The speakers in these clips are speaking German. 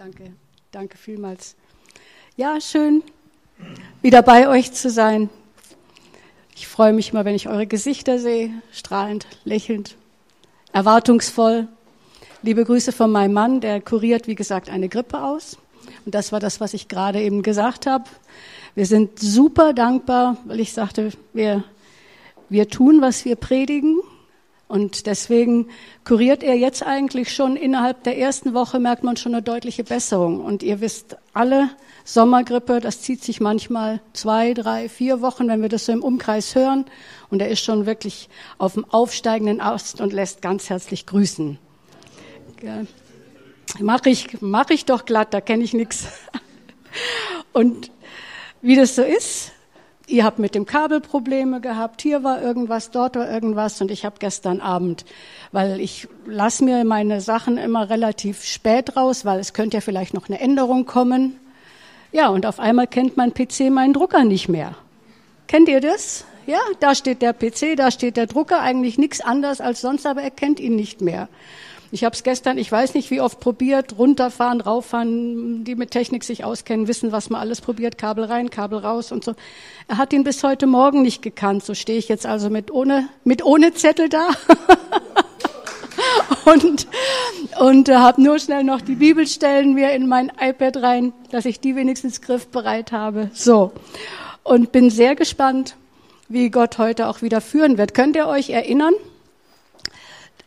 Danke, danke vielmals. Ja, schön, wieder bei euch zu sein. Ich freue mich immer, wenn ich eure Gesichter sehe, strahlend, lächelnd, erwartungsvoll. Liebe Grüße von meinem Mann, der kuriert, wie gesagt, eine Grippe aus. Und das war das, was ich gerade eben gesagt habe. Wir sind super dankbar, weil ich sagte, wir, wir tun, was wir predigen. Und deswegen kuriert er jetzt eigentlich schon innerhalb der ersten Woche, merkt man schon eine deutliche Besserung. Und ihr wisst alle, Sommergrippe, das zieht sich manchmal zwei, drei, vier Wochen, wenn wir das so im Umkreis hören. Und er ist schon wirklich auf dem aufsteigenden Ast und lässt ganz herzlich grüßen. Mach ich, mach ich doch glatt, da kenne ich nichts. Und wie das so ist, ihr habt mit dem Kabel Probleme gehabt, hier war irgendwas, dort war irgendwas und ich habe gestern Abend, weil ich lasse mir meine Sachen immer relativ spät raus, weil es könnte ja vielleicht noch eine Änderung kommen. Ja, und auf einmal kennt mein PC meinen Drucker nicht mehr. Kennt ihr das? Ja, da steht der PC, da steht der Drucker, eigentlich nichts anders als sonst, aber er kennt ihn nicht mehr. Ich habe es gestern, ich weiß nicht wie oft probiert, runterfahren, rauffahren, die mit Technik sich auskennen, wissen, was man alles probiert, Kabel rein, Kabel raus und so. Er hat ihn bis heute Morgen nicht gekannt, so stehe ich jetzt also mit ohne, mit ohne Zettel da. und und äh, habe nur schnell noch die Bibelstellen mir in mein iPad rein, dass ich die wenigstens griffbereit habe. So. Und bin sehr gespannt, wie Gott heute auch wieder führen wird. Könnt ihr euch erinnern?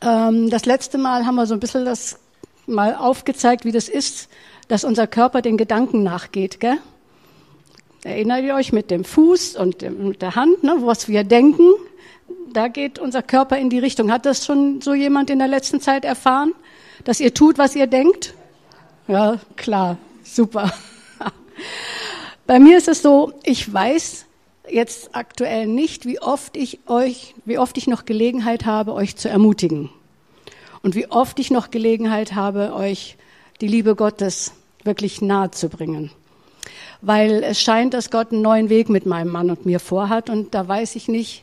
Ähm, das letzte Mal haben wir so ein bisschen das mal aufgezeigt, wie das ist, dass unser Körper den Gedanken nachgeht. Gell? Erinnert ihr euch mit dem Fuß und mit der Hand, ne, was wir denken? Da geht unser Körper in die Richtung. Hat das schon so jemand in der letzten Zeit erfahren, dass ihr tut, was ihr denkt? Ja, klar, super. Bei mir ist es so, ich weiß, jetzt aktuell nicht, wie oft ich euch, wie oft ich noch Gelegenheit habe, euch zu ermutigen. Und wie oft ich noch Gelegenheit habe, euch die Liebe Gottes wirklich nahe zu bringen. Weil es scheint, dass Gott einen neuen Weg mit meinem Mann und mir vorhat und da weiß ich nicht,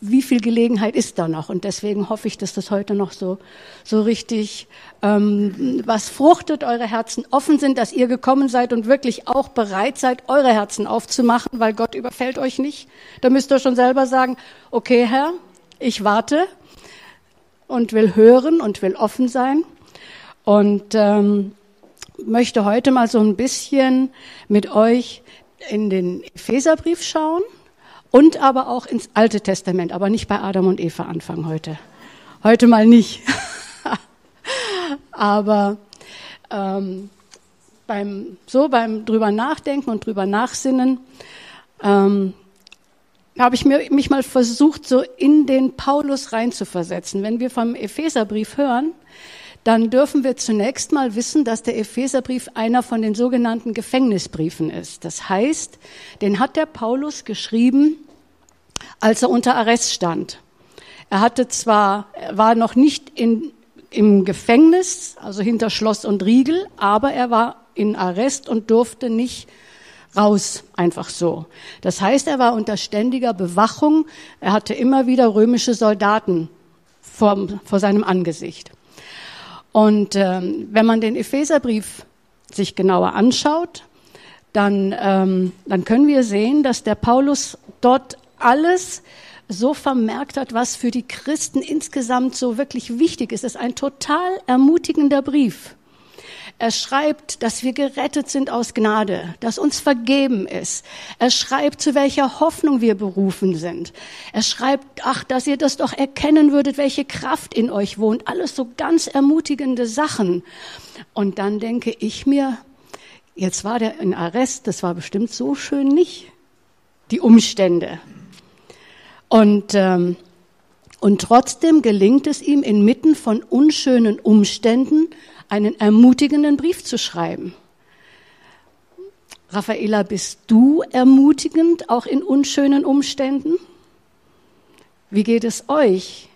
wie viel Gelegenheit ist da noch? Und deswegen hoffe ich, dass das heute noch so, so richtig ähm, was fruchtet, eure Herzen offen sind, dass ihr gekommen seid und wirklich auch bereit seid, eure Herzen aufzumachen, weil Gott überfällt euch nicht. Da müsst ihr schon selber sagen, okay, Herr, ich warte und will hören und will offen sein. Und ähm, möchte heute mal so ein bisschen mit euch in den Epheserbrief schauen und aber auch ins Alte Testament, aber nicht bei Adam und Eva anfangen heute. Heute mal nicht. aber ähm, beim so beim drüber nachdenken und drüber nachsinnen ähm, habe ich mir, mich mal versucht, so in den Paulus reinzuversetzen. Wenn wir vom Epheserbrief hören, dann dürfen wir zunächst mal wissen, dass der Epheserbrief einer von den sogenannten Gefängnisbriefen ist. Das heißt, den hat der Paulus geschrieben, als er unter Arrest stand. Er hatte zwar, er war noch nicht in, im Gefängnis, also hinter Schloss und Riegel, aber er war in Arrest und durfte nicht raus, einfach so. Das heißt, er war unter ständiger Bewachung. Er hatte immer wieder römische Soldaten vor, vor seinem Angesicht. Und ähm, wenn man den Epheserbrief sich genauer anschaut, dann, ähm, dann können wir sehen, dass der Paulus dort alles so vermerkt hat, was für die Christen insgesamt so wirklich wichtig ist. Es ist ein total ermutigender Brief. Er schreibt, dass wir gerettet sind aus Gnade, dass uns vergeben ist. Er schreibt, zu welcher Hoffnung wir berufen sind. Er schreibt, ach, dass ihr das doch erkennen würdet, welche Kraft in euch wohnt. Alles so ganz ermutigende Sachen. Und dann denke ich mir, jetzt war der in Arrest, das war bestimmt so schön nicht. Die Umstände. Und, ähm, und trotzdem gelingt es ihm inmitten von unschönen Umständen, einen ermutigenden Brief zu schreiben. Raffaela, bist du ermutigend, auch in unschönen Umständen? Wie geht es euch?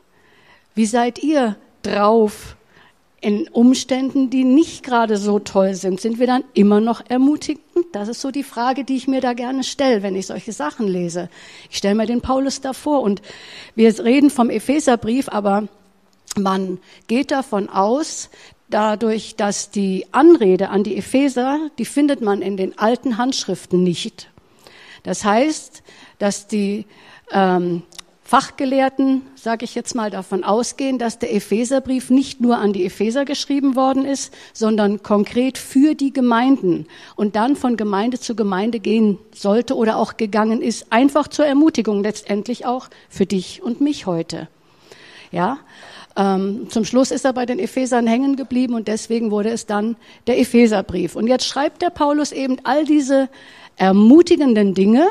Wie seid ihr drauf in Umständen, die nicht gerade so toll sind? Sind wir dann immer noch ermutigend? Das ist so die Frage, die ich mir da gerne stelle, wenn ich solche Sachen lese. Ich stelle mir den Paulus davor und wir reden vom Epheserbrief, aber man geht davon aus, dadurch, dass die Anrede an die Epheser, die findet man in den alten Handschriften nicht. Das heißt, dass die ähm, Fachgelehrten, sage ich jetzt mal, davon ausgehen, dass der Epheserbrief nicht nur an die Epheser geschrieben worden ist, sondern konkret für die Gemeinden und dann von Gemeinde zu Gemeinde gehen sollte oder auch gegangen ist, einfach zur Ermutigung letztendlich auch für dich und mich heute. Ja, ähm, zum Schluss ist er bei den Ephesern hängen geblieben und deswegen wurde es dann der Epheserbrief. Und jetzt schreibt der Paulus eben all diese ermutigenden Dinge,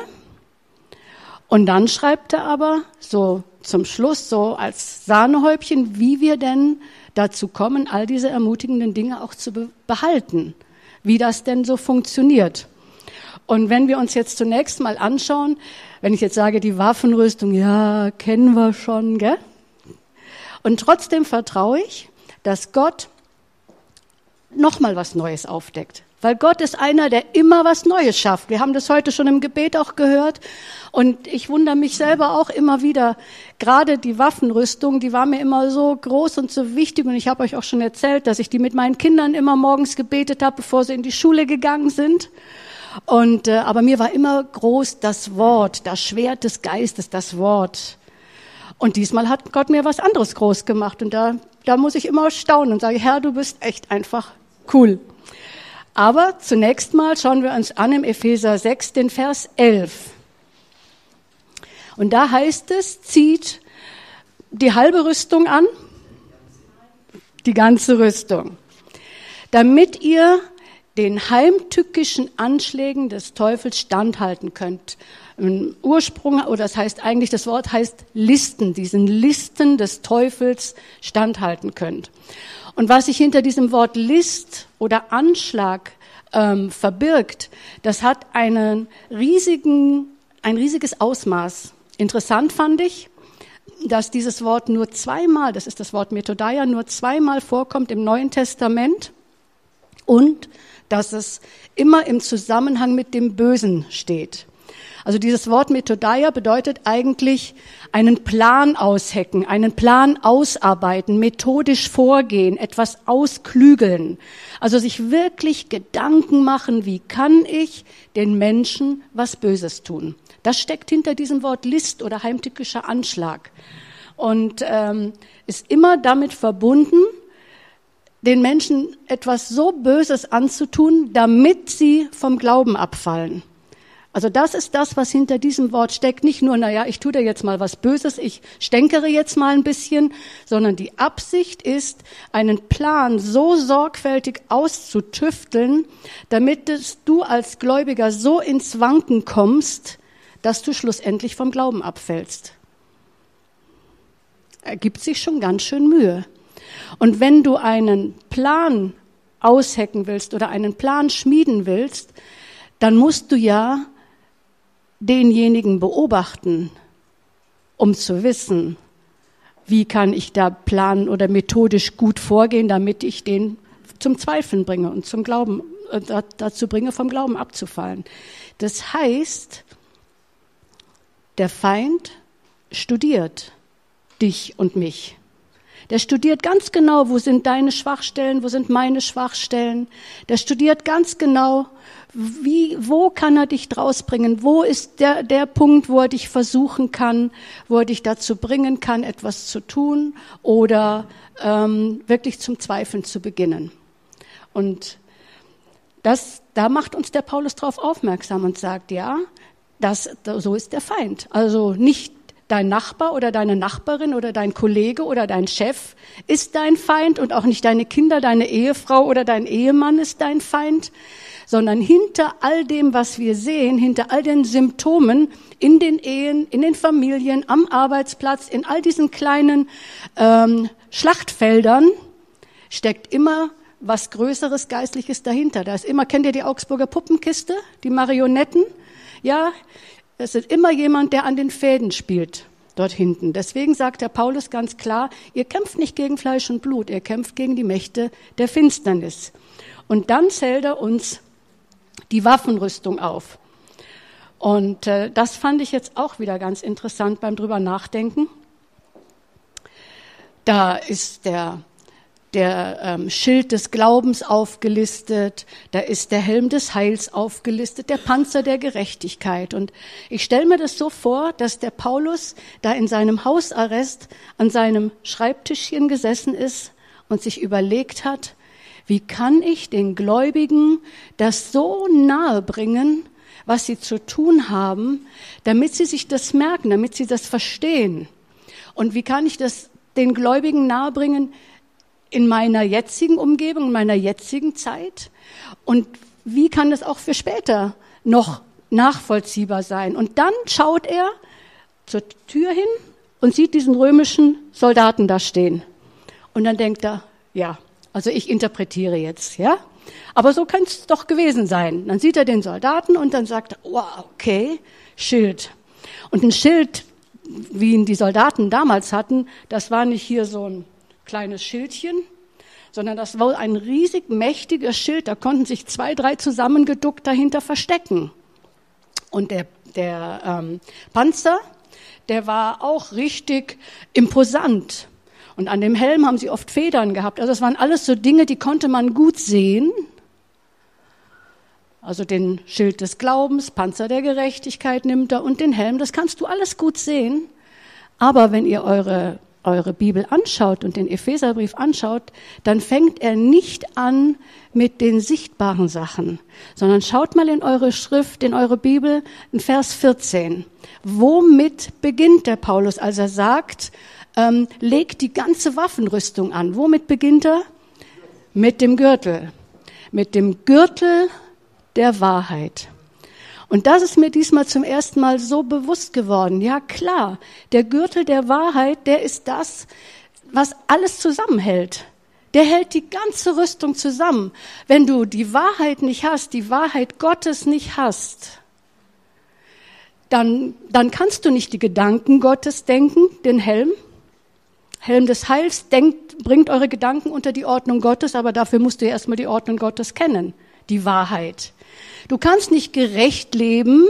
und dann schreibt er aber so zum Schluss, so als Sahnehäubchen, wie wir denn dazu kommen, all diese ermutigenden Dinge auch zu behalten, wie das denn so funktioniert. Und wenn wir uns jetzt zunächst mal anschauen, wenn ich jetzt sage, die Waffenrüstung, ja, kennen wir schon, gell? Und trotzdem vertraue ich, dass Gott nochmal was Neues aufdeckt. Weil Gott ist einer, der immer was Neues schafft. Wir haben das heute schon im Gebet auch gehört. Und ich wundere mich selber auch immer wieder. Gerade die Waffenrüstung, die war mir immer so groß und so wichtig. Und ich habe euch auch schon erzählt, dass ich die mit meinen Kindern immer morgens gebetet habe, bevor sie in die Schule gegangen sind. Und äh, aber mir war immer groß das Wort, das Schwert des Geistes, das Wort. Und diesmal hat Gott mir was anderes groß gemacht. Und da, da muss ich immer staunen und sage, Herr, du bist echt einfach cool. Aber zunächst mal schauen wir uns an im Epheser 6 den Vers 11. Und da heißt es, zieht die halbe Rüstung an, die ganze Rüstung, damit ihr den heimtückischen Anschlägen des Teufels standhalten könnt. Im Ursprung, oder das heißt eigentlich, das Wort heißt Listen, diesen Listen des Teufels standhalten könnt. Und was sich hinter diesem Wort List oder Anschlag ähm, verbirgt, das hat einen riesigen, ein riesiges Ausmaß. Interessant fand ich, dass dieses Wort nur zweimal, das ist das Wort Methodia, nur zweimal vorkommt im Neuen Testament und dass es immer im Zusammenhang mit dem Bösen steht. Also dieses Wort Methodia bedeutet eigentlich einen Plan aushecken, einen Plan ausarbeiten, methodisch vorgehen, etwas ausklügeln. Also sich wirklich Gedanken machen, wie kann ich den Menschen was Böses tun. Das steckt hinter diesem Wort List oder heimtückischer Anschlag und ähm, ist immer damit verbunden, den Menschen etwas so Böses anzutun, damit sie vom Glauben abfallen. Also das ist das, was hinter diesem Wort steckt. Nicht nur, naja, ich tue dir jetzt mal was Böses, ich stänkere jetzt mal ein bisschen, sondern die Absicht ist, einen Plan so sorgfältig auszutüfteln, damit du als Gläubiger so ins Wanken kommst, dass du schlussendlich vom Glauben abfällst. Er gibt sich schon ganz schön Mühe. Und wenn du einen Plan aushecken willst oder einen Plan schmieden willst, dann musst du ja denjenigen beobachten, um zu wissen, wie kann ich da planen oder methodisch gut vorgehen, damit ich den zum Zweifeln bringe und zum Glauben, äh, dazu bringe, vom Glauben abzufallen. Das heißt, der Feind studiert dich und mich. Der studiert ganz genau, wo sind deine Schwachstellen, wo sind meine Schwachstellen. Der studiert ganz genau, wie, wo kann er dich draus bringen? Wo ist der, der Punkt, wo er dich versuchen kann, wo er dich dazu bringen kann, etwas zu tun oder ähm, wirklich zum Zweifeln zu beginnen? Und das, da macht uns der Paulus darauf aufmerksam und sagt, ja, das, so ist der Feind. Also nicht dein Nachbar oder deine Nachbarin oder dein Kollege oder dein Chef ist dein Feind und auch nicht deine Kinder, deine Ehefrau oder dein Ehemann ist dein Feind, sondern hinter all dem, was wir sehen, hinter all den Symptomen in den Ehen, in den Familien, am Arbeitsplatz, in all diesen kleinen ähm, Schlachtfeldern, steckt immer was Größeres Geistliches dahinter. Da ist immer, kennt ihr die Augsburger Puppenkiste, die Marionetten? Ja, es ist immer jemand, der an den Fäden spielt dort hinten. Deswegen sagt der Paulus ganz klar, ihr kämpft nicht gegen Fleisch und Blut, ihr kämpft gegen die Mächte der Finsternis. Und dann zählt er uns die Waffenrüstung auf. Und äh, das fand ich jetzt auch wieder ganz interessant beim drüber nachdenken. Da ist der der ähm, Schild des Glaubens aufgelistet, da ist der Helm des Heils aufgelistet, der Panzer der Gerechtigkeit. Und ich stelle mir das so vor, dass der Paulus da in seinem Hausarrest an seinem Schreibtischchen gesessen ist und sich überlegt hat, wie kann ich den Gläubigen das so nahe bringen, was sie zu tun haben, damit sie sich das merken, damit sie das verstehen. Und wie kann ich das den Gläubigen nahebringen in meiner jetzigen Umgebung, in meiner jetzigen Zeit? Und wie kann das auch für später noch nachvollziehbar sein? Und dann schaut er zur Tür hin und sieht diesen römischen Soldaten da stehen. Und dann denkt er, ja, also ich interpretiere jetzt, ja? Aber so könnte es doch gewesen sein. Dann sieht er den Soldaten und dann sagt er, wow, okay, Schild. Und ein Schild, wie ihn die Soldaten damals hatten, das war nicht hier so ein kleines Schildchen, sondern das war ein riesig mächtiger Schild. Da konnten sich zwei, drei zusammengeduckt dahinter verstecken. Und der, der ähm, Panzer, der war auch richtig imposant. Und an dem Helm haben sie oft Federn gehabt. Also es waren alles so Dinge, die konnte man gut sehen. Also den Schild des Glaubens, Panzer der Gerechtigkeit nimmt er und den Helm, das kannst du alles gut sehen. Aber wenn ihr eure, eure Bibel anschaut und den Epheserbrief anschaut, dann fängt er nicht an mit den sichtbaren Sachen, sondern schaut mal in eure Schrift, in eure Bibel, in Vers 14. Womit beginnt der Paulus, als er sagt, ähm, legt die ganze Waffenrüstung an. Womit beginnt er? Mit dem Gürtel. Mit dem Gürtel der Wahrheit. Und das ist mir diesmal zum ersten Mal so bewusst geworden. Ja klar, der Gürtel der Wahrheit, der ist das, was alles zusammenhält. Der hält die ganze Rüstung zusammen. Wenn du die Wahrheit nicht hast, die Wahrheit Gottes nicht hast, dann, dann kannst du nicht die Gedanken Gottes denken, den Helm, Helm des Heils, denkt, bringt eure Gedanken unter die Ordnung Gottes, aber dafür musst du erstmal die Ordnung Gottes kennen, die Wahrheit. Du kannst nicht gerecht leben,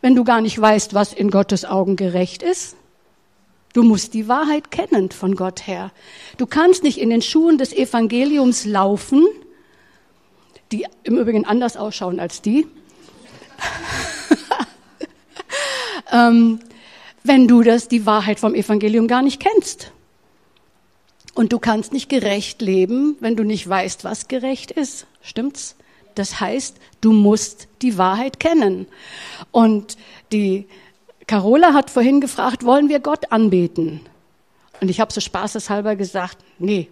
wenn du gar nicht weißt, was in Gottes Augen gerecht ist. Du musst die Wahrheit kennen von Gott her. Du kannst nicht in den Schuhen des Evangeliums laufen, die im Übrigen anders ausschauen als die. ähm, wenn du das, die Wahrheit vom Evangelium gar nicht kennst. Und du kannst nicht gerecht leben, wenn du nicht weißt, was gerecht ist. Stimmt's? Das heißt, du musst die Wahrheit kennen. Und die Carola hat vorhin gefragt, wollen wir Gott anbeten? Und ich habe so spaßeshalber gesagt, nee.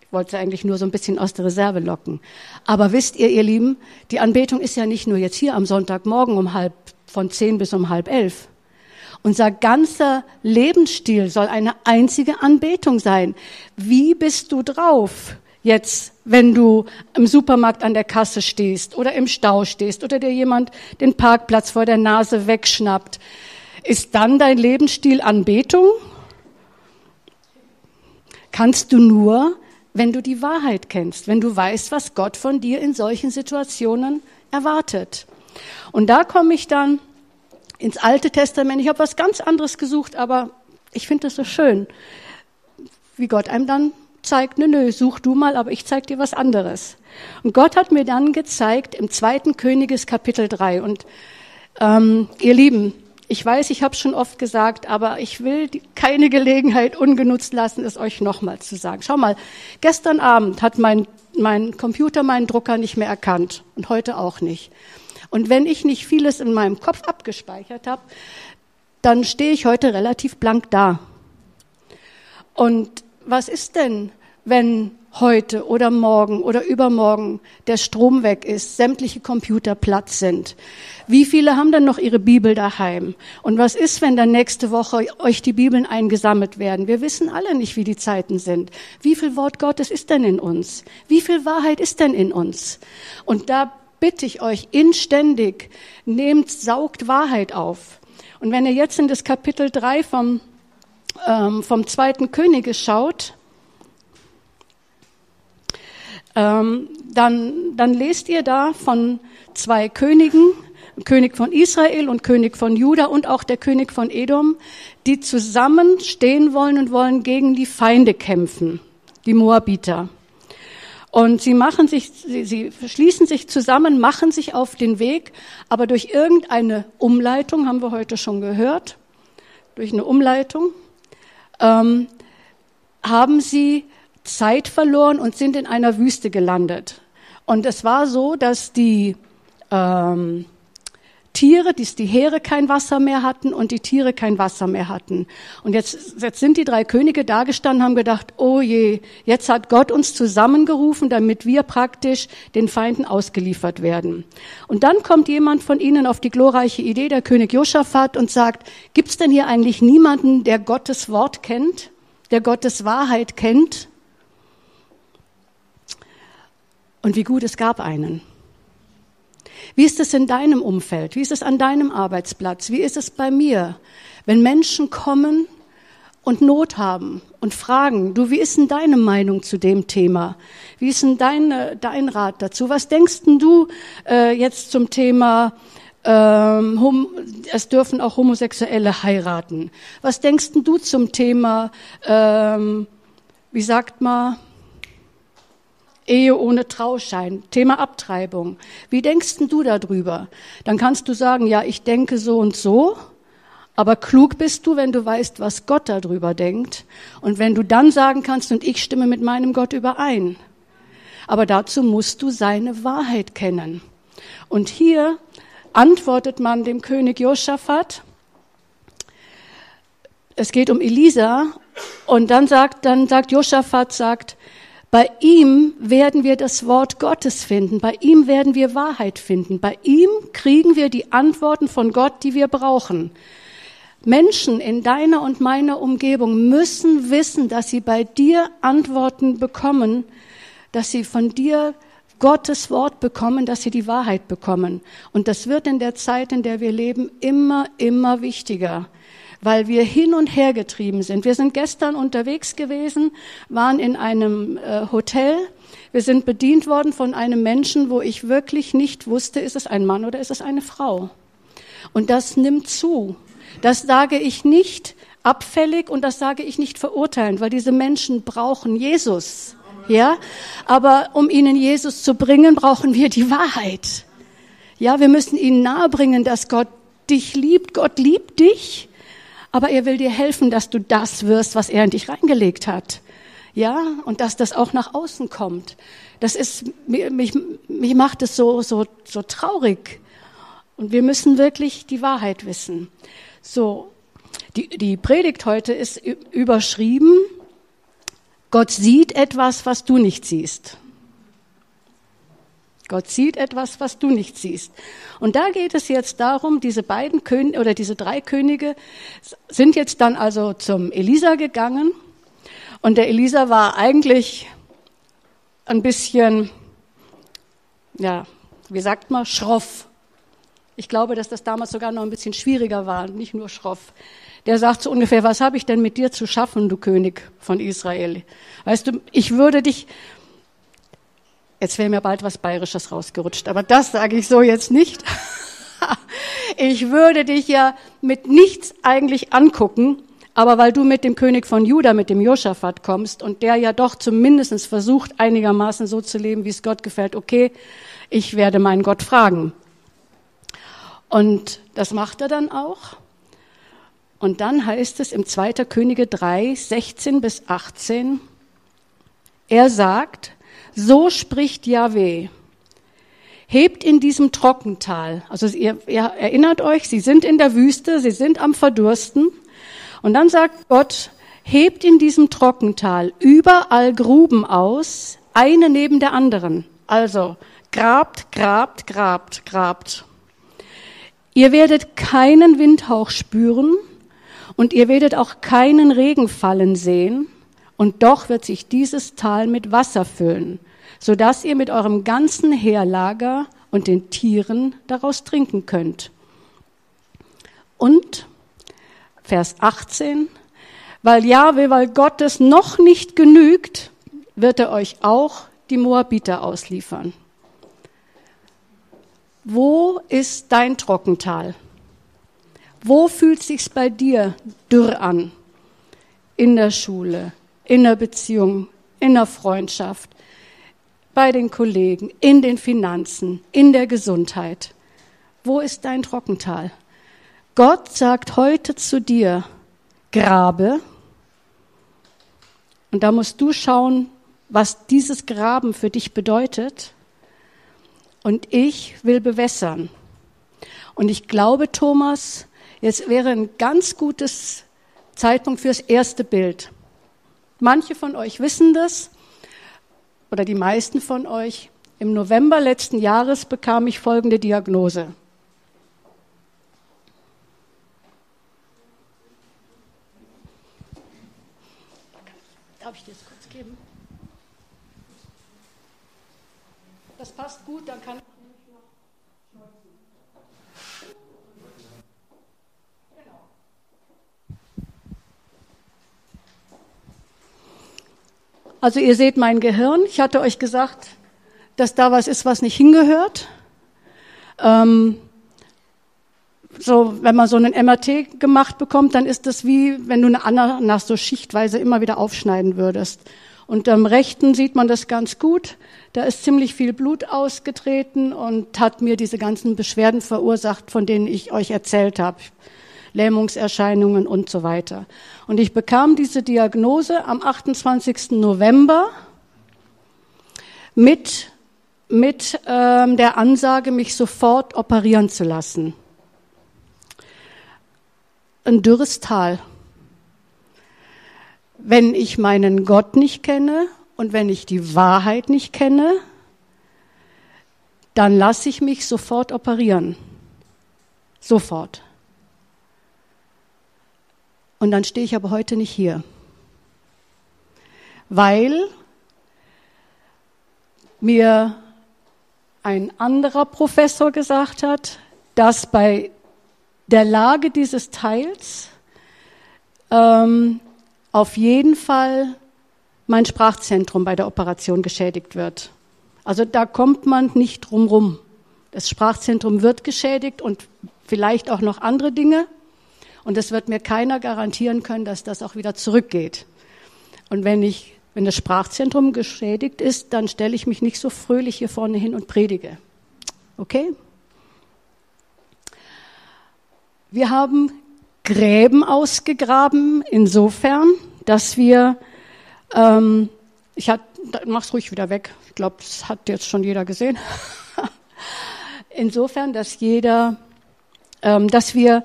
Ich wollte eigentlich nur so ein bisschen aus der Reserve locken. Aber wisst ihr, ihr Lieben, die Anbetung ist ja nicht nur jetzt hier am Sonntagmorgen um halb, von zehn bis um halb elf. Unser ganzer Lebensstil soll eine einzige Anbetung sein. Wie bist du drauf? Jetzt, wenn du im Supermarkt an der Kasse stehst oder im Stau stehst oder dir jemand den Parkplatz vor der Nase wegschnappt, ist dann dein Lebensstil Anbetung? Kannst du nur, wenn du die Wahrheit kennst, wenn du weißt, was Gott von dir in solchen Situationen erwartet. Und da komme ich dann ins Alte Testament. Ich habe was ganz anderes gesucht, aber ich finde es so schön, wie Gott einem dann zeigt, nö, nö, such du mal, aber ich zeig dir was anderes. Und Gott hat mir dann gezeigt im zweiten Königes Kapitel 3. Und ähm, ihr Lieben, ich weiß, ich habe schon oft gesagt, aber ich will die, keine Gelegenheit ungenutzt lassen, es euch nochmal zu sagen. Schau mal, gestern Abend hat mein, mein Computer meinen Drucker nicht mehr erkannt und heute auch nicht. Und wenn ich nicht vieles in meinem Kopf abgespeichert habe, dann stehe ich heute relativ blank da. Und was ist denn, wenn heute oder morgen oder übermorgen der Strom weg ist, sämtliche Computer platt sind? Wie viele haben dann noch ihre Bibel daheim? Und was ist, wenn dann nächste Woche euch die Bibeln eingesammelt werden? Wir wissen alle nicht, wie die Zeiten sind. Wie viel Wort Gottes ist denn in uns? Wie viel Wahrheit ist denn in uns? Und da bitte ich euch inständig, nehmt, saugt Wahrheit auf. Und wenn ihr jetzt in das Kapitel 3 vom ähm, vom zweiten Könige schaut, ähm, dann, dann lest ihr da von zwei Königen, König von Israel und König von Juda und auch der König von Edom, die zusammen stehen wollen und wollen gegen die Feinde kämpfen, die Moabiter. Und sie machen sich, sie, sie schließen sich zusammen, machen sich auf den Weg, aber durch irgendeine Umleitung, haben wir heute schon gehört, durch eine Umleitung, ähm, haben sie Zeit verloren und sind in einer Wüste gelandet. Und es war so, dass die ähm, Tiere, dass die Heere kein Wasser mehr hatten und die Tiere kein Wasser mehr hatten. Und jetzt, jetzt sind die drei Könige dagestanden, haben gedacht, oh je, jetzt hat Gott uns zusammengerufen, damit wir praktisch den Feinden ausgeliefert werden. Und dann kommt jemand von ihnen auf die glorreiche Idee, der König Josaphat, und sagt, gibt's denn hier eigentlich niemanden, der Gottes Wort kennt, der Gottes Wahrheit kennt? Und wie gut, es gab einen. Wie ist es in deinem Umfeld? Wie ist es an deinem Arbeitsplatz? Wie ist es bei mir? Wenn Menschen kommen und Not haben und fragen, du, wie ist denn deine Meinung zu dem Thema? Wie ist denn dein, dein Rat dazu? Was denkst denn du äh, jetzt zum Thema, ähm, es dürfen auch Homosexuelle heiraten? Was denkst denn du zum Thema, ähm, wie sagt man, Ehe ohne Trauschein, Thema Abtreibung. Wie denkst denn du darüber? Dann kannst du sagen, ja, ich denke so und so, aber klug bist du, wenn du weißt, was Gott darüber denkt und wenn du dann sagen kannst, und ich stimme mit meinem Gott überein. Aber dazu musst du seine Wahrheit kennen. Und hier antwortet man dem König Josaphat, es geht um Elisa, und dann sagt, dann sagt Josaphat, sagt, bei ihm werden wir das Wort Gottes finden. Bei ihm werden wir Wahrheit finden. Bei ihm kriegen wir die Antworten von Gott, die wir brauchen. Menschen in deiner und meiner Umgebung müssen wissen, dass sie bei dir Antworten bekommen, dass sie von dir Gottes Wort bekommen, dass sie die Wahrheit bekommen. Und das wird in der Zeit, in der wir leben, immer, immer wichtiger weil wir hin und her getrieben sind. Wir sind gestern unterwegs gewesen, waren in einem äh, Hotel. Wir sind bedient worden von einem Menschen, wo ich wirklich nicht wusste, ist es ein Mann oder ist es eine Frau. Und das nimmt zu. Das sage ich nicht abfällig und das sage ich nicht verurteilend, weil diese Menschen brauchen Jesus. Ja, aber um ihnen Jesus zu bringen, brauchen wir die Wahrheit. Ja, wir müssen ihnen nahebringen, dass Gott dich liebt. Gott liebt dich aber er will dir helfen, dass du das wirst, was er in dich reingelegt hat. Ja, und dass das auch nach außen kommt. Das ist, mich, mich macht es so, so, so traurig. Und wir müssen wirklich die Wahrheit wissen. So, die, die Predigt heute ist überschrieben, Gott sieht etwas, was du nicht siehst. Gott sieht etwas, was du nicht siehst. Und da geht es jetzt darum, diese beiden Könige oder diese drei Könige sind jetzt dann also zum Elisa gegangen. Und der Elisa war eigentlich ein bisschen, ja, wie sagt man, schroff. Ich glaube, dass das damals sogar noch ein bisschen schwieriger war, nicht nur schroff. Der sagt so ungefähr, was habe ich denn mit dir zu schaffen, du König von Israel? Weißt du, ich würde dich, Jetzt wäre mir bald was Bayerisches rausgerutscht, aber das sage ich so jetzt nicht. ich würde dich ja mit nichts eigentlich angucken, aber weil du mit dem König von Juda, mit dem Josaphat kommst und der ja doch zumindest versucht, einigermaßen so zu leben, wie es Gott gefällt, okay, ich werde meinen Gott fragen. Und das macht er dann auch. Und dann heißt es im 2. Könige 3, 16 bis 18, er sagt, so spricht Yahweh. Hebt in diesem Trockental, also ihr, ihr erinnert euch, sie sind in der Wüste, sie sind am Verdursten. Und dann sagt Gott, hebt in diesem Trockental überall Gruben aus, eine neben der anderen. Also grabt, grabt, grabt, grabt. Ihr werdet keinen Windhauch spüren und ihr werdet auch keinen Regen fallen sehen und doch wird sich dieses Tal mit Wasser füllen, so dass ihr mit eurem ganzen Heerlager und den Tieren daraus trinken könnt. Und Vers 18, weil Jahwe, weil Gott es noch nicht genügt, wird er euch auch die Moabiter ausliefern. Wo ist dein Trockental? Wo fühlt sich's bei dir dürr an? In der Schule, in der Beziehung, in der Freundschaft, bei den Kollegen, in den Finanzen, in der Gesundheit. Wo ist dein Trockental? Gott sagt heute zu dir, grabe. Und da musst du schauen, was dieses Graben für dich bedeutet. Und ich will bewässern. Und ich glaube, Thomas, jetzt wäre ein ganz gutes Zeitpunkt fürs erste Bild. Manche von euch wissen das oder die meisten von euch. Im November letzten Jahres bekam ich folgende Diagnose. Darf ich dir das kurz geben? Das passt gut, dann kann ich. Also ihr seht mein Gehirn. Ich hatte euch gesagt, dass da was ist, was nicht hingehört. Ähm, so, wenn man so einen MRT gemacht bekommt, dann ist das wie, wenn du eine Ananas so schichtweise immer wieder aufschneiden würdest. Und am rechten sieht man das ganz gut. Da ist ziemlich viel Blut ausgetreten und hat mir diese ganzen Beschwerden verursacht, von denen ich euch erzählt habe. Lähmungserscheinungen und so weiter. Und ich bekam diese Diagnose am 28. November mit, mit ähm, der Ansage, mich sofort operieren zu lassen ein dürres Tal. Wenn ich meinen Gott nicht kenne und wenn ich die Wahrheit nicht kenne, dann lasse ich mich sofort operieren. Sofort. Und dann stehe ich aber heute nicht hier. Weil mir ein anderer Professor gesagt hat, dass bei der Lage dieses Teils ähm, auf jeden Fall mein Sprachzentrum bei der Operation geschädigt wird. Also da kommt man nicht drum rum. Das Sprachzentrum wird geschädigt und vielleicht auch noch andere Dinge. Und es wird mir keiner garantieren können, dass das auch wieder zurückgeht. Und wenn ich, wenn das Sprachzentrum geschädigt ist, dann stelle ich mich nicht so fröhlich hier vorne hin und predige. Okay? Wir haben Gräben ausgegraben, insofern, dass wir, ähm, ich hat, mach's ruhig wieder weg. Ich glaube, das hat jetzt schon jeder gesehen. insofern, dass jeder, ähm, dass wir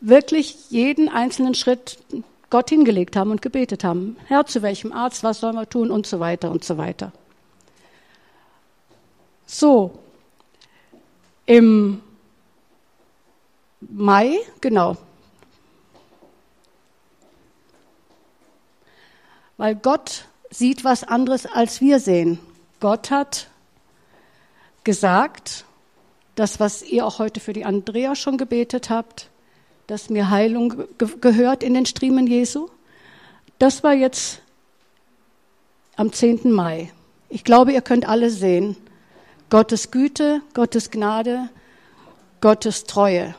wirklich jeden einzelnen Schritt Gott hingelegt haben und gebetet haben. Herr, zu welchem Arzt, was sollen wir tun und so weiter und so weiter. So, im Mai, genau. Weil Gott sieht was anderes, als wir sehen. Gott hat gesagt, das, was ihr auch heute für die Andrea schon gebetet habt, dass mir Heilung ge gehört in den Striemen Jesu. Das war jetzt am 10. Mai. Ich glaube, ihr könnt alle sehen. Gottes Güte, Gottes Gnade, Gottes Treue.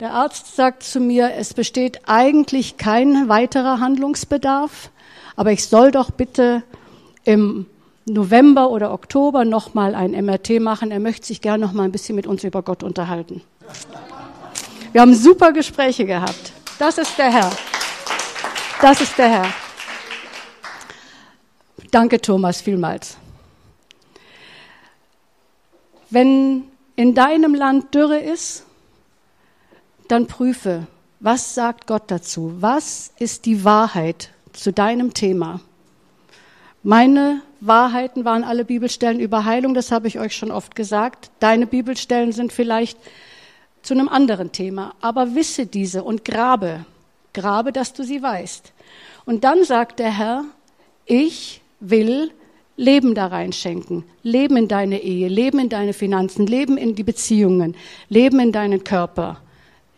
Der Arzt sagt zu mir, es besteht eigentlich kein weiterer Handlungsbedarf, aber ich soll doch bitte im November oder Oktober nochmal ein MRT machen. Er möchte sich gerne noch mal ein bisschen mit uns über Gott unterhalten. Wir haben super Gespräche gehabt. Das ist der Herr. Das ist der Herr. Danke, Thomas, vielmals. Wenn in deinem Land Dürre ist, dann prüfe, was sagt Gott dazu? Was ist die Wahrheit zu deinem Thema? Meine Wahrheiten waren alle Bibelstellen über Heilung, das habe ich euch schon oft gesagt. Deine Bibelstellen sind vielleicht zu einem anderen Thema, aber wisse diese und grabe, grabe, dass du sie weißt. Und dann sagt der Herr, ich will Leben da reinschenken, Leben in deine Ehe, Leben in deine Finanzen, Leben in die Beziehungen, Leben in deinen Körper.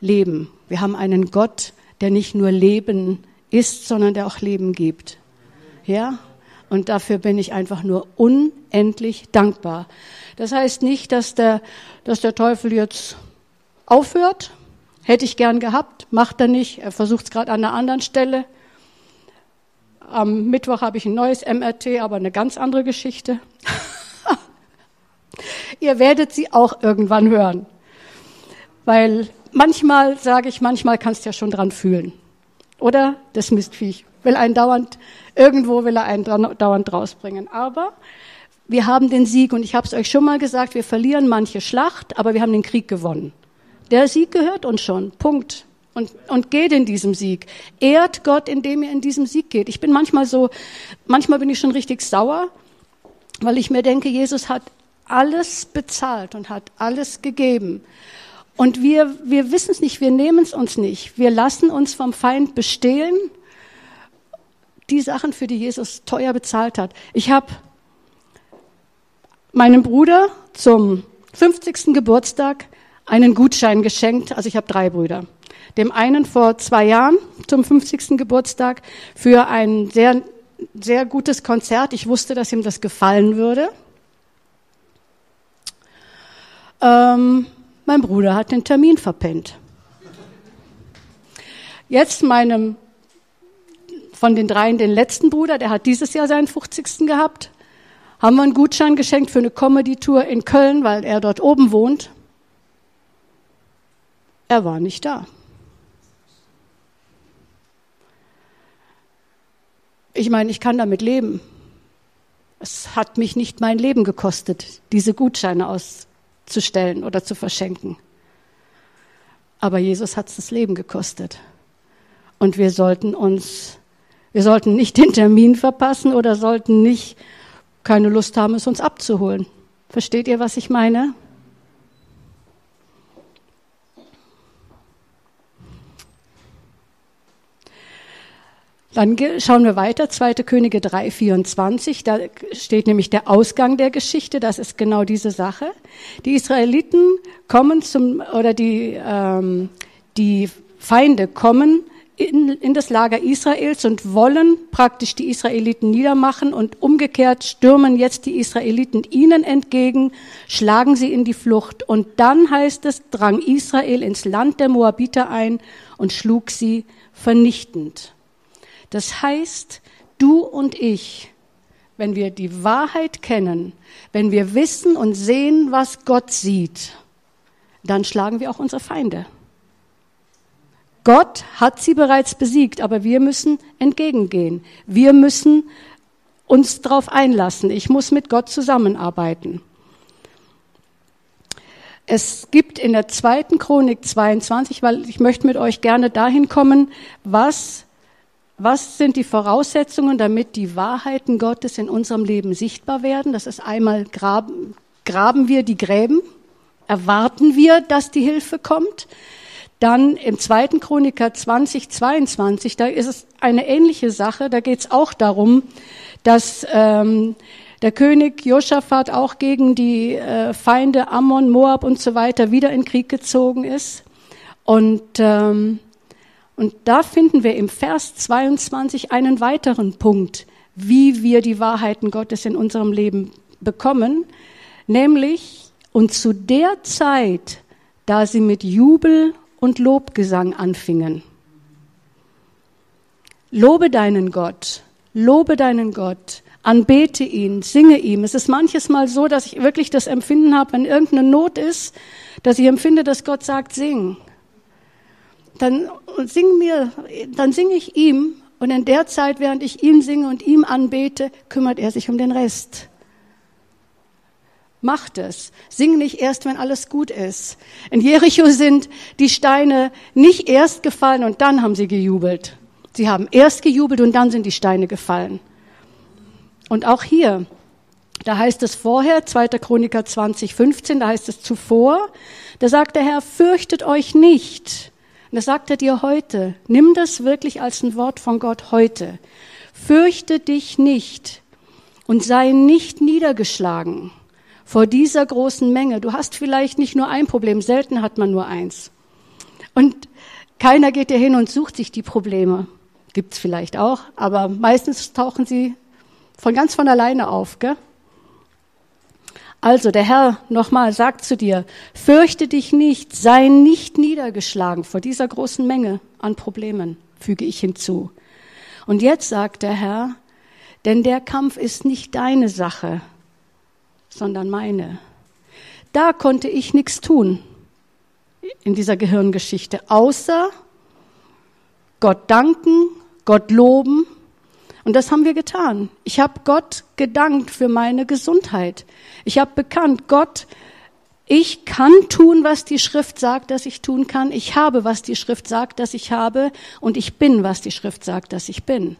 Leben. Wir haben einen Gott, der nicht nur Leben ist, sondern der auch Leben gibt. Ja? Und dafür bin ich einfach nur unendlich dankbar. Das heißt nicht, dass der, dass der Teufel jetzt aufhört. Hätte ich gern gehabt, macht er nicht. Er versucht es gerade an einer anderen Stelle. Am Mittwoch habe ich ein neues MRT, aber eine ganz andere Geschichte. Ihr werdet sie auch irgendwann hören. Weil manchmal, sage ich, manchmal kannst du ja schon dran fühlen. Oder? Das Mistviech. Will einen dauernd, irgendwo will er einen dauernd rausbringen. Aber wir haben den Sieg und ich habe es euch schon mal gesagt, wir verlieren manche Schlacht, aber wir haben den Krieg gewonnen. Der Sieg gehört uns schon. Punkt. Und, und geht in diesem Sieg. Ehrt Gott, indem ihr in diesem Sieg geht. Ich bin manchmal so, manchmal bin ich schon richtig sauer, weil ich mir denke, Jesus hat alles bezahlt und hat alles gegeben. Und wir, wir wissen es nicht, wir nehmen es uns nicht. Wir lassen uns vom Feind bestehlen, die Sachen, für die Jesus teuer bezahlt hat. Ich habe meinem Bruder zum 50. Geburtstag einen Gutschein geschenkt. Also ich habe drei Brüder. Dem einen vor zwei Jahren zum 50. Geburtstag für ein sehr, sehr gutes Konzert. Ich wusste, dass ihm das gefallen würde. Ähm, mein Bruder hat den Termin verpennt. Jetzt meinem, von den dreien, den letzten Bruder, der hat dieses Jahr seinen 50. gehabt, haben wir einen Gutschein geschenkt für eine Comedy-Tour in Köln, weil er dort oben wohnt. Er war nicht da. Ich meine, ich kann damit leben. Es hat mich nicht mein Leben gekostet, diese Gutscheine auszustellen oder zu verschenken. Aber Jesus hat es das Leben gekostet. Und wir sollten uns, wir sollten nicht den Termin verpassen oder sollten nicht keine Lust haben, es uns abzuholen. Versteht ihr, was ich meine? Dann schauen wir weiter, 2. Könige 3, 24, da steht nämlich der Ausgang der Geschichte, das ist genau diese Sache. Die Israeliten kommen zum, oder die, ähm, die Feinde kommen in, in das Lager Israels und wollen praktisch die Israeliten niedermachen und umgekehrt stürmen jetzt die Israeliten ihnen entgegen, schlagen sie in die Flucht und dann heißt es, drang Israel ins Land der Moabiter ein und schlug sie vernichtend. Das heißt, du und ich, wenn wir die Wahrheit kennen, wenn wir wissen und sehen, was Gott sieht, dann schlagen wir auch unsere Feinde. Gott hat sie bereits besiegt, aber wir müssen entgegengehen. Wir müssen uns darauf einlassen. Ich muss mit Gott zusammenarbeiten. Es gibt in der zweiten Chronik 22, weil ich möchte mit euch gerne dahin kommen, was was sind die Voraussetzungen, damit die Wahrheiten Gottes in unserem Leben sichtbar werden? Das ist einmal graben, graben wir die Gräben, erwarten wir, dass die Hilfe kommt. Dann im zweiten Chroniker 2022, da ist es eine ähnliche Sache. Da geht es auch darum, dass ähm, der König Josaphat auch gegen die äh, Feinde Ammon, Moab und so weiter wieder in Krieg gezogen ist. Und ähm, und da finden wir im Vers 22 einen weiteren Punkt, wie wir die Wahrheiten Gottes in unserem Leben bekommen, nämlich, und zu der Zeit, da sie mit Jubel und Lobgesang anfingen. Lobe deinen Gott, lobe deinen Gott, anbete ihn, singe ihm. Es ist manches Mal so, dass ich wirklich das Empfinden habe, wenn irgendeine Not ist, dass ich empfinde, dass Gott sagt, sing dann sing mir, dann singe ich ihm und in der Zeit, während ich ihm singe und ihm anbete, kümmert er sich um den Rest. Macht es. Sing nicht erst, wenn alles gut ist. In Jericho sind die Steine nicht erst gefallen und dann haben sie gejubelt. Sie haben erst gejubelt und dann sind die Steine gefallen. Und auch hier, da heißt es vorher, 2. Chroniker 20, 15, da heißt es zuvor, da sagt der Herr, fürchtet euch nicht. Und das sagt er dir heute. Nimm das wirklich als ein Wort von Gott heute. Fürchte dich nicht und sei nicht niedergeschlagen vor dieser großen Menge. Du hast vielleicht nicht nur ein Problem, selten hat man nur eins. Und keiner geht dir hin und sucht sich die Probleme. Gibt's vielleicht auch, aber meistens tauchen sie von ganz von alleine auf, gell? Also der Herr nochmal sagt zu dir, fürchte dich nicht, sei nicht niedergeschlagen vor dieser großen Menge an Problemen, füge ich hinzu. Und jetzt sagt der Herr, denn der Kampf ist nicht deine Sache, sondern meine. Da konnte ich nichts tun in dieser Gehirngeschichte, außer Gott danken, Gott loben. Und das haben wir getan. Ich habe Gott gedankt für meine Gesundheit. Ich habe bekannt, Gott, ich kann tun, was die Schrift sagt, dass ich tun kann. Ich habe, was die Schrift sagt, dass ich habe. Und ich bin, was die Schrift sagt, dass ich bin.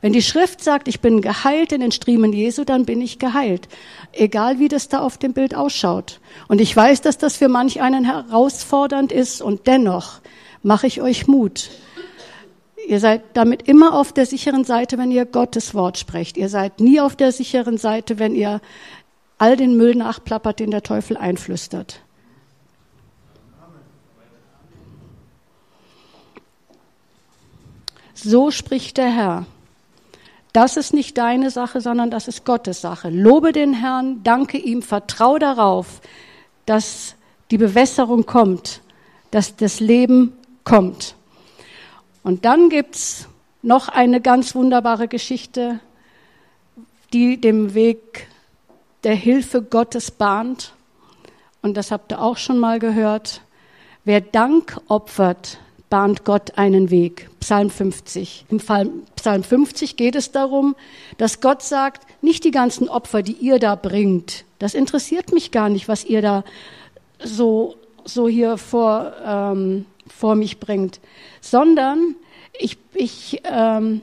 Wenn die Schrift sagt, ich bin geheilt in den Striemen Jesu, dann bin ich geheilt. Egal wie das da auf dem Bild ausschaut. Und ich weiß, dass das für manch einen herausfordernd ist und dennoch mache ich euch Mut. Ihr seid damit immer auf der sicheren Seite, wenn ihr Gottes Wort sprecht. Ihr seid nie auf der sicheren Seite, wenn ihr all den Müll nachplappert, den der Teufel einflüstert. So spricht der Herr. Das ist nicht deine Sache, sondern das ist Gottes Sache. Lobe den Herrn, danke ihm, vertraue darauf, dass die Bewässerung kommt, dass das Leben kommt. Und dann gibt's noch eine ganz wunderbare Geschichte, die dem Weg der Hilfe Gottes bahnt. Und das habt ihr auch schon mal gehört. Wer Dank opfert, bahnt Gott einen Weg. Psalm 50. Im Psalm 50 geht es darum, dass Gott sagt, nicht die ganzen Opfer, die ihr da bringt, das interessiert mich gar nicht, was ihr da so, so hier vor, ähm, vor mich bringt, sondern ich, ich, ähm,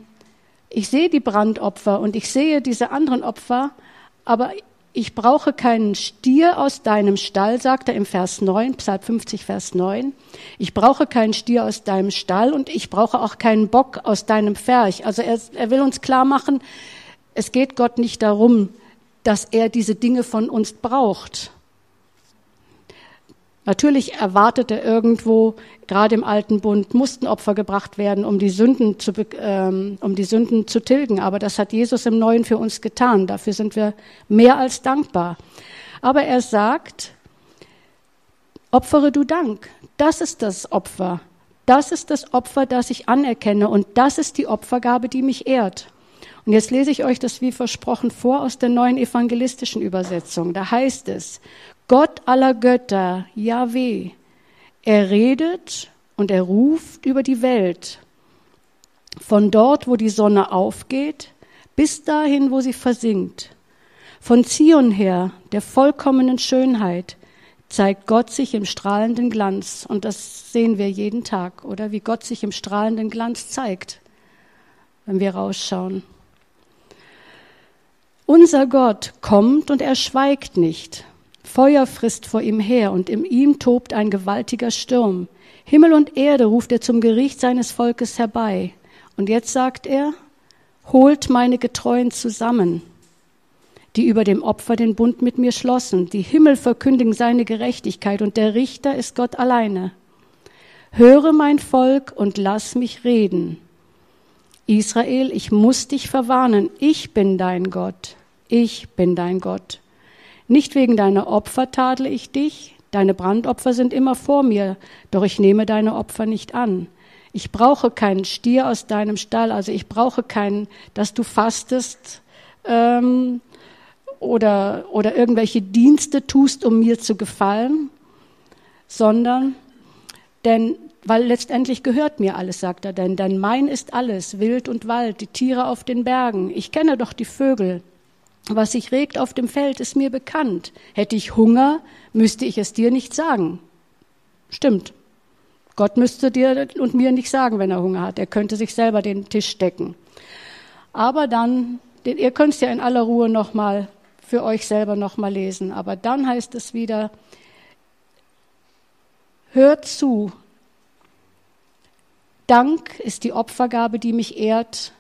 ich sehe die Brandopfer und ich sehe diese anderen Opfer, aber ich brauche keinen Stier aus deinem Stall, sagt er im Vers 9, Psalm 50, Vers 9. Ich brauche keinen Stier aus deinem Stall und ich brauche auch keinen Bock aus deinem Pferch. Also er, er will uns klar machen, es geht Gott nicht darum, dass er diese Dinge von uns braucht. Natürlich erwartet er irgendwo, gerade im Alten Bund, mussten Opfer gebracht werden, um die Sünden zu, ähm, um die Sünden zu tilgen. Aber das hat Jesus im Neuen für uns getan. Dafür sind wir mehr als dankbar. Aber er sagt, opfere du Dank. Das ist das Opfer. Das ist das Opfer, das ich anerkenne. Und das ist die Opfergabe, die mich ehrt. Und jetzt lese ich euch das wie versprochen vor aus der neuen evangelistischen Übersetzung. Da heißt es, Gott aller Götter, Yahweh, er redet und er ruft über die Welt. Von dort, wo die Sonne aufgeht, bis dahin, wo sie versinkt. Von Zion her, der vollkommenen Schönheit, zeigt Gott sich im strahlenden Glanz. Und das sehen wir jeden Tag, oder? Wie Gott sich im strahlenden Glanz zeigt, wenn wir rausschauen. Unser Gott kommt und er schweigt nicht. Feuer frisst vor ihm her und in ihm tobt ein gewaltiger Sturm. Himmel und Erde ruft er zum Gericht seines Volkes herbei. Und jetzt sagt er, holt meine Getreuen zusammen, die über dem Opfer den Bund mit mir schlossen. Die Himmel verkündigen seine Gerechtigkeit und der Richter ist Gott alleine. Höre mein Volk und lass mich reden. Israel, ich muss dich verwarnen. Ich bin dein Gott. Ich bin dein Gott. Nicht wegen deiner Opfer tadle ich dich, deine Brandopfer sind immer vor mir, doch ich nehme deine Opfer nicht an. Ich brauche keinen Stier aus deinem Stall, also ich brauche keinen, dass du fastest ähm, oder, oder irgendwelche Dienste tust, um mir zu gefallen, sondern, denn, weil letztendlich gehört mir alles, sagt er, denn, denn mein ist alles, Wild und Wald, die Tiere auf den Bergen. Ich kenne doch die Vögel, was sich regt auf dem Feld, ist mir bekannt. Hätte ich Hunger, müsste ich es dir nicht sagen. Stimmt. Gott müsste dir und mir nicht sagen, wenn er Hunger hat. Er könnte sich selber den Tisch decken. Aber dann, ihr könnt es ja in aller Ruhe nochmal für euch selber nochmal lesen. Aber dann heißt es wieder, hört zu. Dank ist die Opfergabe, die mich ehrt.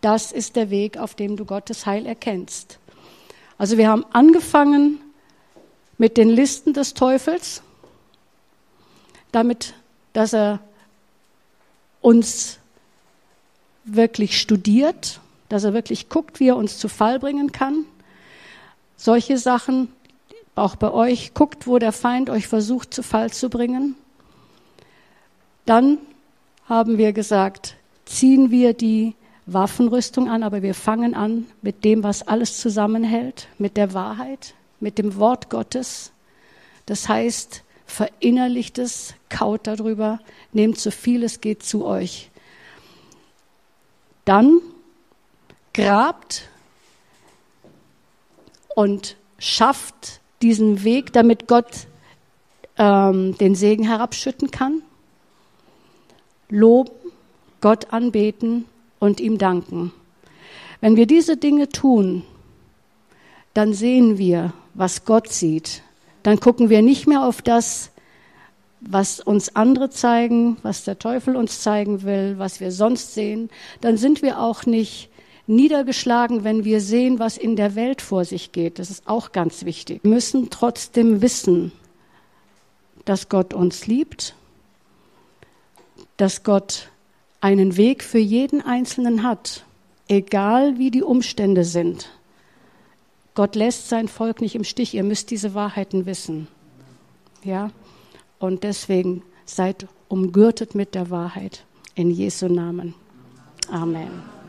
Das ist der Weg, auf dem du Gottes Heil erkennst. Also wir haben angefangen mit den Listen des Teufels, damit, dass er uns wirklich studiert, dass er wirklich guckt, wie er uns zu Fall bringen kann. Solche Sachen, auch bei euch, guckt, wo der Feind euch versucht, zu Fall zu bringen. Dann haben wir gesagt, ziehen wir die Waffenrüstung an, aber wir fangen an mit dem, was alles zusammenhält, mit der Wahrheit, mit dem Wort Gottes. Das heißt, verinnerlicht es, kaut darüber, nehmt so viel es geht zu euch. Dann grabt und schafft diesen Weg, damit Gott ähm, den Segen herabschütten kann. Loben, Gott anbeten und ihm danken. Wenn wir diese Dinge tun, dann sehen wir, was Gott sieht. Dann gucken wir nicht mehr auf das, was uns andere zeigen, was der Teufel uns zeigen will, was wir sonst sehen. Dann sind wir auch nicht niedergeschlagen, wenn wir sehen, was in der Welt vor sich geht. Das ist auch ganz wichtig. Wir müssen trotzdem wissen, dass Gott uns liebt, dass Gott einen Weg für jeden Einzelnen hat, egal wie die Umstände sind. Gott lässt sein Volk nicht im Stich. Ihr müsst diese Wahrheiten wissen. Ja? Und deswegen seid umgürtet mit der Wahrheit. In Jesu Namen. Amen.